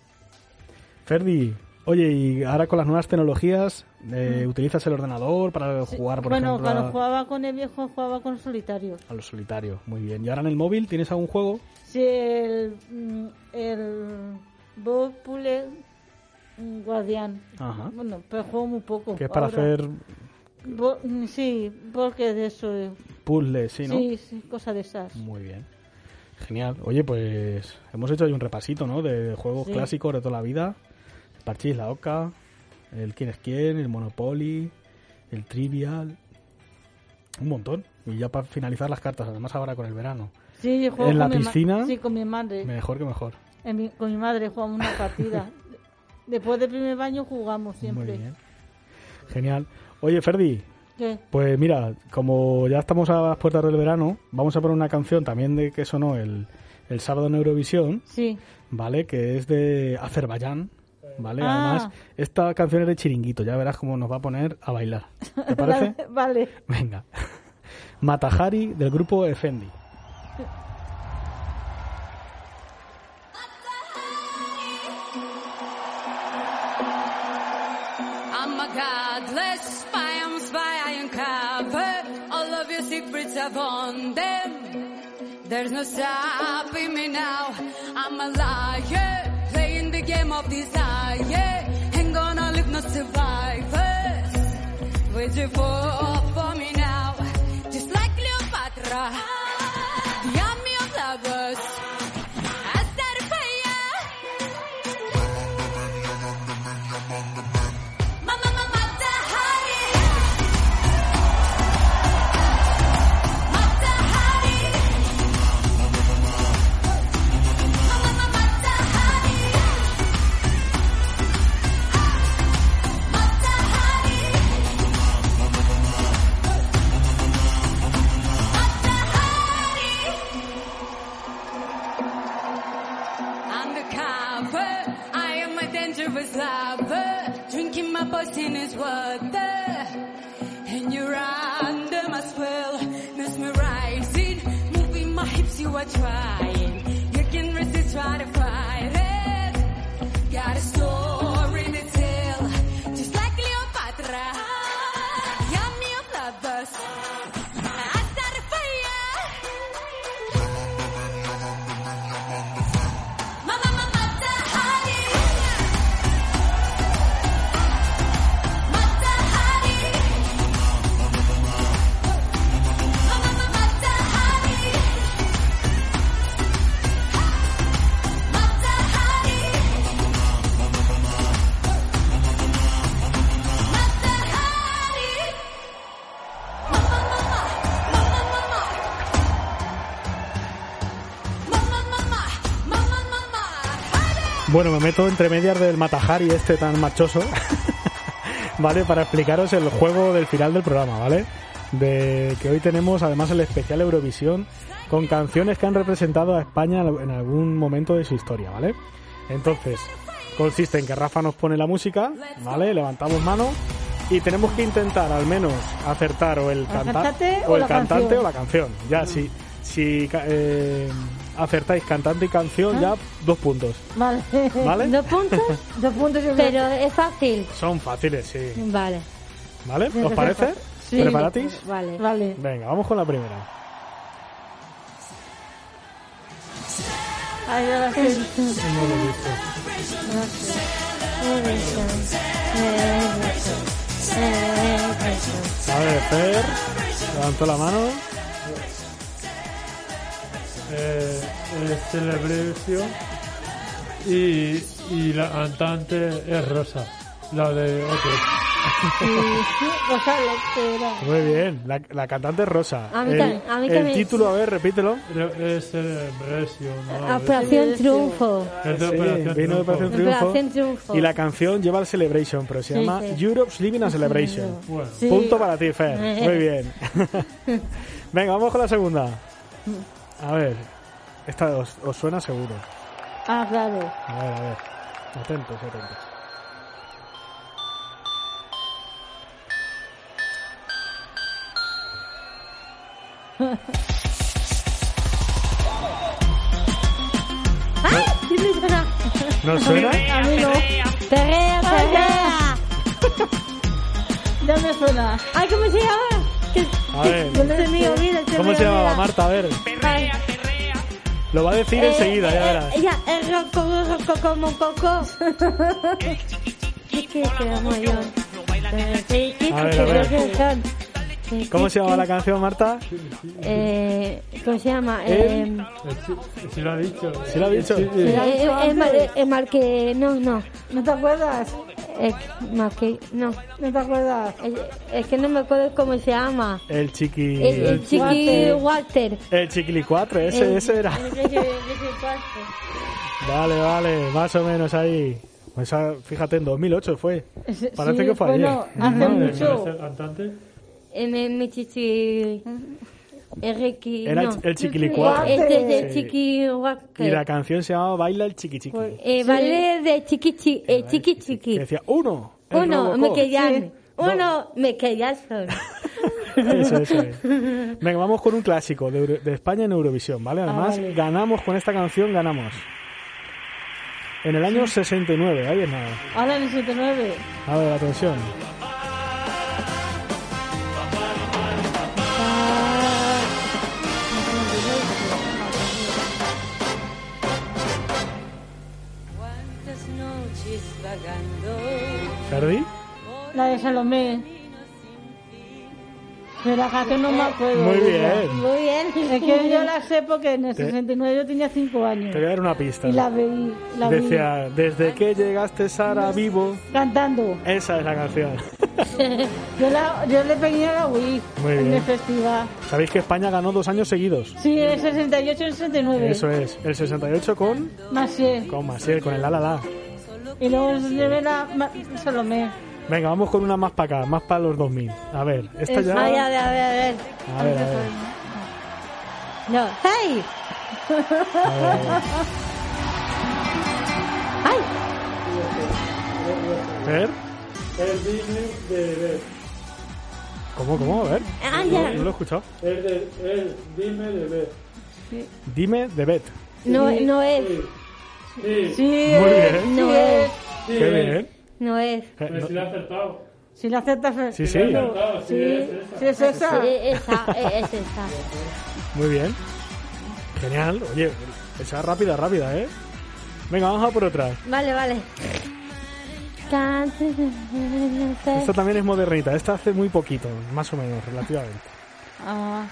Ferdi, oye, y ahora con las nuevas tecnologías, eh, ¿utilizas el ordenador para jugar, por bueno, ejemplo, cuando a, jugaba con el viejo jugaba con solitario. a los solitarios? Muy bien. ¿Y ahora en el móvil tienes algún juego? Sí, el, mm, el Bob mm, Guardián. Ajá. Bueno, pero juego muy poco. Que es para ahora. hacer Bo- mm, sí, porque de eso. eh. puzzles, ¿sí, no? Sí, sí, cosa de esas. Muy bien. Genial. Oye, pues hemos hecho ahí un repasito, ¿no? De juegos Sí. clásicos de toda la vida. El Parchís, la Oca, el Quién es quién, el Monopoly, el Trivial. Un montón. Y ya para finalizar las cartas, además ahora con el verano. Sí, yo juego ¿En la con mi ma- piscina? Sí, con mi madre. Mejor que mejor. En mi- con mi madre jugamos una partida. Después del primer baño jugamos siempre. Muy bien. Genial. Oye, Ferdi, ¿Qué? pues mira, como ya estamos a las puertas del verano, vamos a poner una canción también de que sonó el, el sábado en Eurovisión, Sí. ¿vale? Que es de Azerbaiyán, ¿vale? Ah. Además, esta canción es de chiringuito, ya verás cómo nos va a poner a bailar. ¿Te parece? vale. Venga. Matahari del grupo Efendi. godless spy, I'm spy, I uncover all of your secrets, I've them. There's no stopping me now. I'm a liar, playing the game of desire. Ain't gonna live no survivors. Waiting for, for me now. Just like Cleopatra, trying, you can resist, try to fight Bueno, me meto entre medias del Matahari este tan machoso, ¿vale? Para explicaros el juego del final del programa, ¿vale? De que hoy tenemos además el especial Eurovisión con canciones que han representado a España en algún momento de su historia, ¿vale? Entonces, consiste en que Rafa nos pone la música, ¿vale? Levantamos mano y tenemos que intentar al menos acertar o el, canta- cantante o o el la cantante canción. o la canción. Ya, si, si ca- eh, acertáis cantante y canción, ya dos puntos. Vale. ¿Vale? ¿Dos puntos? Dos puntos Pero es fácil. Son fáciles, sí. Vale. ¿Vale? ¿Os parece? Sí. ¿Preparatis? Vale. Vale. Venga, vamos con la primera. Ay, ya la sé. No lo he visto. A ver, Fer, levantó la mano. Eh, es Celebration y, y la cantante es Rosa, la de otro. Rosa Lopera. Muy bien, la, la cantante es Rosa. A mí el, también- a mí el también. título, a ver, repítelo. Es Celebration. ¿no? Operación Triunfo. Es de Sí, Operación vino de Triunfo. Operación Triunfo. Operación Triunfo. Y la canción lleva el Celebration, pero se Sí, llama sí. Europe's Living a Celebration. Bueno, Sí. Punto para ti, Fer. Muy bien. Venga, vamos con la segunda. A ver, esta os, os suena seguro. Ah, claro. A ver, a ver. Atentos, atentos. Sí me suena. ¿No suena? A mí no. Perrea, perrea. Ya me suena. Ay, ¿cómo se llama? Que- A ver. que se me olvida, se ¿Cómo me se llamaba. Marta? A ver. Lo va a decir eh, enseguida, ya eh, verás. Ella, es roco, roco, como un coco. ¿Qué que yo? Eh, A ver, que a ver. que ¿Cómo se llama sí. la canción, Marta? Eh, ¿Cómo se llama? ¿Eh? Eh, eh, lo ha dicho. ¿Sí lo ha dicho? Eh, eh, mar- eh, marque, no, no. ¿No te acuerdas? Eh, marque, no. ¿No te acuerdas? Es, es que no me acuerdo cómo se llama. El chiqui... El, el chiqui Walter. El chiquilicuatre, ese, El- ese era. Vale, vale, más o menos ahí. Pues ah, fíjate, en 2008 fue. Parece sí, que fue bueno, ayer. hace ¿Quién mucho. es el cantante? Eh, mi, Ricky, Era el- no. el chiquilicuatre. Este es el Sí. chiqui Walter. Y la canción se llamaba Baila el chiqui chiqui. Eh, vale de chiqui chiqui, eh, chiqui Que chiqui. decía, uno. Uno, Robocop. me quedan. Sí. Uno, me quedan son. Eso, eso es. Venga, vamos con un clásico de, Euro- de España en Eurovisión, ¿vale? Además, vale. ganamos con esta canción, ganamos. En el año 69, ahí es nada. Ahora en el 79. A ver, atención. ¿Ferdi? La de Salomé. Pero la canción no me acuerdo. Muy bien. Muy bien. Es que yo la sé porque en el Te- 69 yo tenía 5 años. Te voy a dar una pista. Y la vi, la vi Decía, desde que llegaste Sara vivo. cantando. Esa es la canción. Yo, la, yo le pegué a la Wii Muy en bien. el festival. Sabéis que España ganó dos años seguidos. Sí, en el 68 y el 69. Eso es. El 68 con... Más sí. Con Maciel, con el la la la. Y luego en el 69 la Ma- Salomé. Venga, vamos con una más para acá, más para los 2000. A ver, esta Es- ya... Ay, a ver, a ver, a ver. A ver, a ver. No. ¡Hey! A ver. ¡Ay! ¿Ver? El Disney de Beth. ¿Cómo, cómo? A ver. Ah, No, ya. no lo he escuchado. El, de, el Dime de Beth. Dime de Bet. No, no es. Sí, Sí, Muy es, bien. sí No es. es. sí, Qué bien. No es. Eh, Pero si lo ha acertado. Si la aceptas. Sí, sí. Si lo ha acertado, sí, Sí, es esa. sí, es esa. Eh, Esa, eh, es esa. Muy bien. Genial. Oye, esa rápida, rápida, ¿eh? Venga, vamos a por otra. Vale, vale. Esta también es modernita. Esta hace muy poquito, más o menos, relativamente. Ah.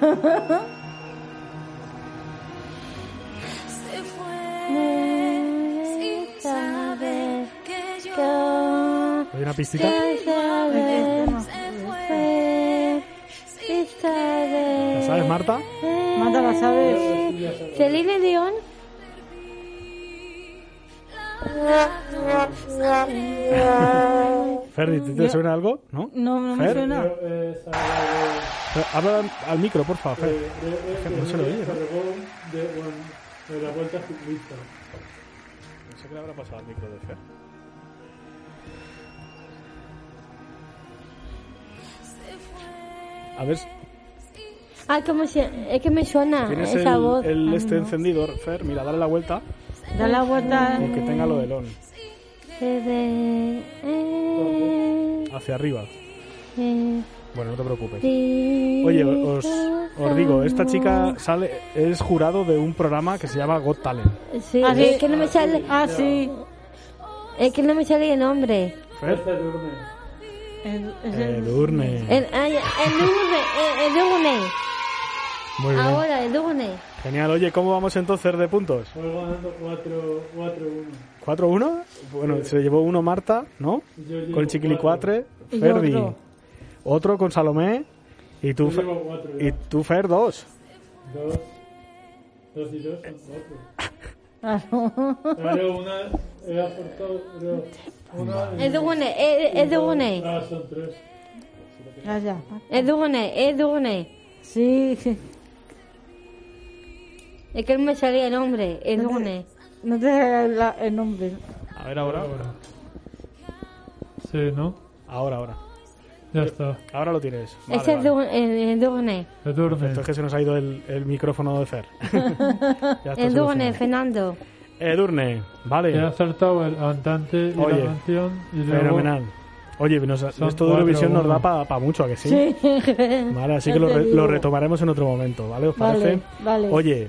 sin saber que yo ¿Hay una pistita? ¿La sabes, Marta? Manda, ¿la sabes? Celine Dion. Ferdi, ¿te, te Yo- suena algo? ¿No? No, no me Fer. suena. Eh, Habla al- micro, por favor, Fer. de- que no se lo oye, ¿no? De, la vuelta ciclista. No sé qué le habrá pasado al micro de Fer. A ver, Ay, ¿cómo se...? Es que me suena tienes esa el, voz. el Ay, este no. encendidor, Fer. Mira, dale la vuelta Da la vuelta. y que tenga lo del on. Eh, de- eh, Hacia arriba. eh, Bueno, no te preocupes. Oye, os, os digo, esta chica sale es jurado de un programa que se llama Got Talent. Sí, Ah, sí. es que no me sale. Ah, sí. Es que no me sale el nombre. Fer, El- el-. El, ay, el el, el lunes. Muy bien. Ahora, el lunes. Genial. Oye, ¿cómo vamos entonces de puntos? Voy ganando 4-1. ¿4-1? Bueno, se llevó uno Marta, ¿no? Con Chiquilicuatre. Y yo Ferdi. Otro. Con Salomé. Y tú, Yo Fe- llevo cuatro y tú Fer, dos. Dos. Dos y dos son cuatro. Claro. Claro, una he aportado, una... Lunes, el, el lunes. Ah, son tres. Calla. El lunes, el lunes. Sí. Es que no me salía el nombre, el lunes. No te el nombre. A ver, ahora. Sí, ¿no? Ahora, ahora. Ya está. Ahora lo tienes. Vale, Es el, vale. lu- el, el. Perfecto, es que se nos ha ido el, el micrófono de Fer. Ya está El lunes, solucionado. Fernando. Edurne, vale. He acertado el cantante y Oye, la canción. Y luego Fenomenal. Oye, nos- esto de Eurovisión nos da para mucho, ¿a que sí? Sí. Vale, así que lo, re- retomaremos en otro momento, ¿vale? ¿Os parece? Vale, vale. Oye,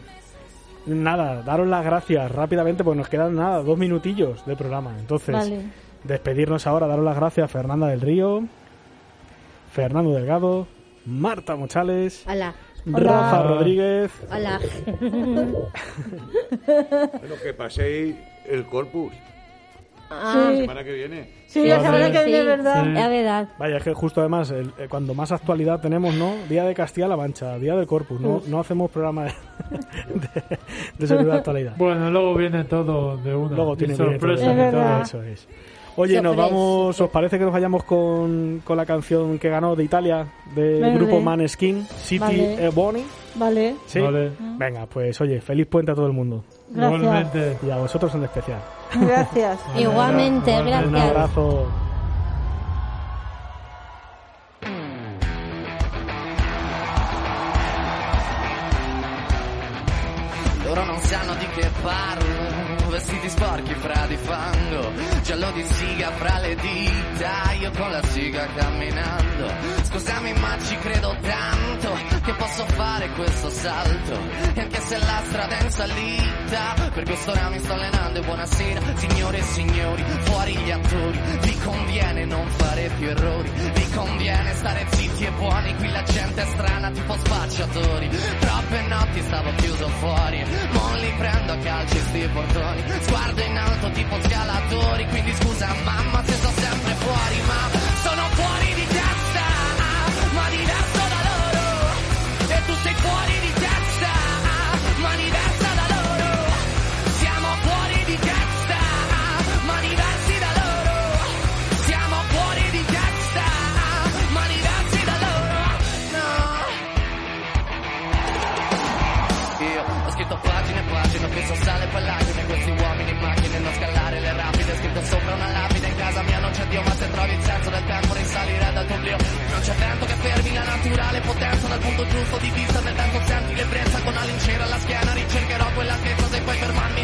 nada, daros las gracias rápidamente, porque nos quedan nada, dos minutillos de programa. Entonces, Vale. despedirnos ahora, daros las gracias a Fernanda del Río, Fernando Delgado, Marta Mochales, Hola. Rafa Rodríguez. Hola. Bueno, que paséis el corpus. Ah, La Sí. semana que viene. Sí, la Sí, semana que viene, ¿verdad? sí. Es verdad. Vaya, es que justo además, el- eh, cuando más actualidad tenemos, ¿no? Día de Castilla-La Mancha, Día del Corpus, no, no hacemos programa de, de, de seguridad actualidad. Bueno, luego viene todo de una. Luego tiene viene todo sorpresa. Verdad. eso es. Oye, nos vamos, ¿os parece que nos vayamos con, con la canción que ganó de Italia del Vale. grupo Maneskin, City Vale. Ebony? Vale. ¿Sí? Vale. Venga, pues oye, feliz puente a todo el mundo. Gracias. Igualmente. Y a vosotros en especial. Gracias. Igualmente, Igualmente. Un gracias. abrazo. Loro non sanno di che parlo, vestiti sporchi fra di fango, giallo di siga fra le dita, io con la siga camminando. Scusami ma ci credo tanto che posso fare questo salto, e anche se la strada è in salita, per quest'ora mi sto allenando e buonasera, signore e signori, fuori gli attori, vi conviene non fare più errori, vi conviene stare zitti e buoni, qui la gente è strana tipo spacciatori, troppe notti stavo chiuso fuori, non li prendo a calci sti portoni, sguardo in alto tipo scalatori, quindi scusa mamma se sto sempre fuori, ma sono fuori di testa, ma diverso da loro, e tu sei fuori di testa, ma diversa da loro, siamo fuori di testa, ma diversi da loro, siamo fuori di testa, ma diversi da loro, no. Io ho scritto pagine e pagine, penso sale per Dio Ma se trovi il senso del tempo risalire dal tuo oblio Non c'è vento che fermi la naturale potenza Dal punto giusto di vista del vento. Senti l'ebbrezza Con la lincera alla schiena ricercherò quell'altezza Se puoi fermarmi di testa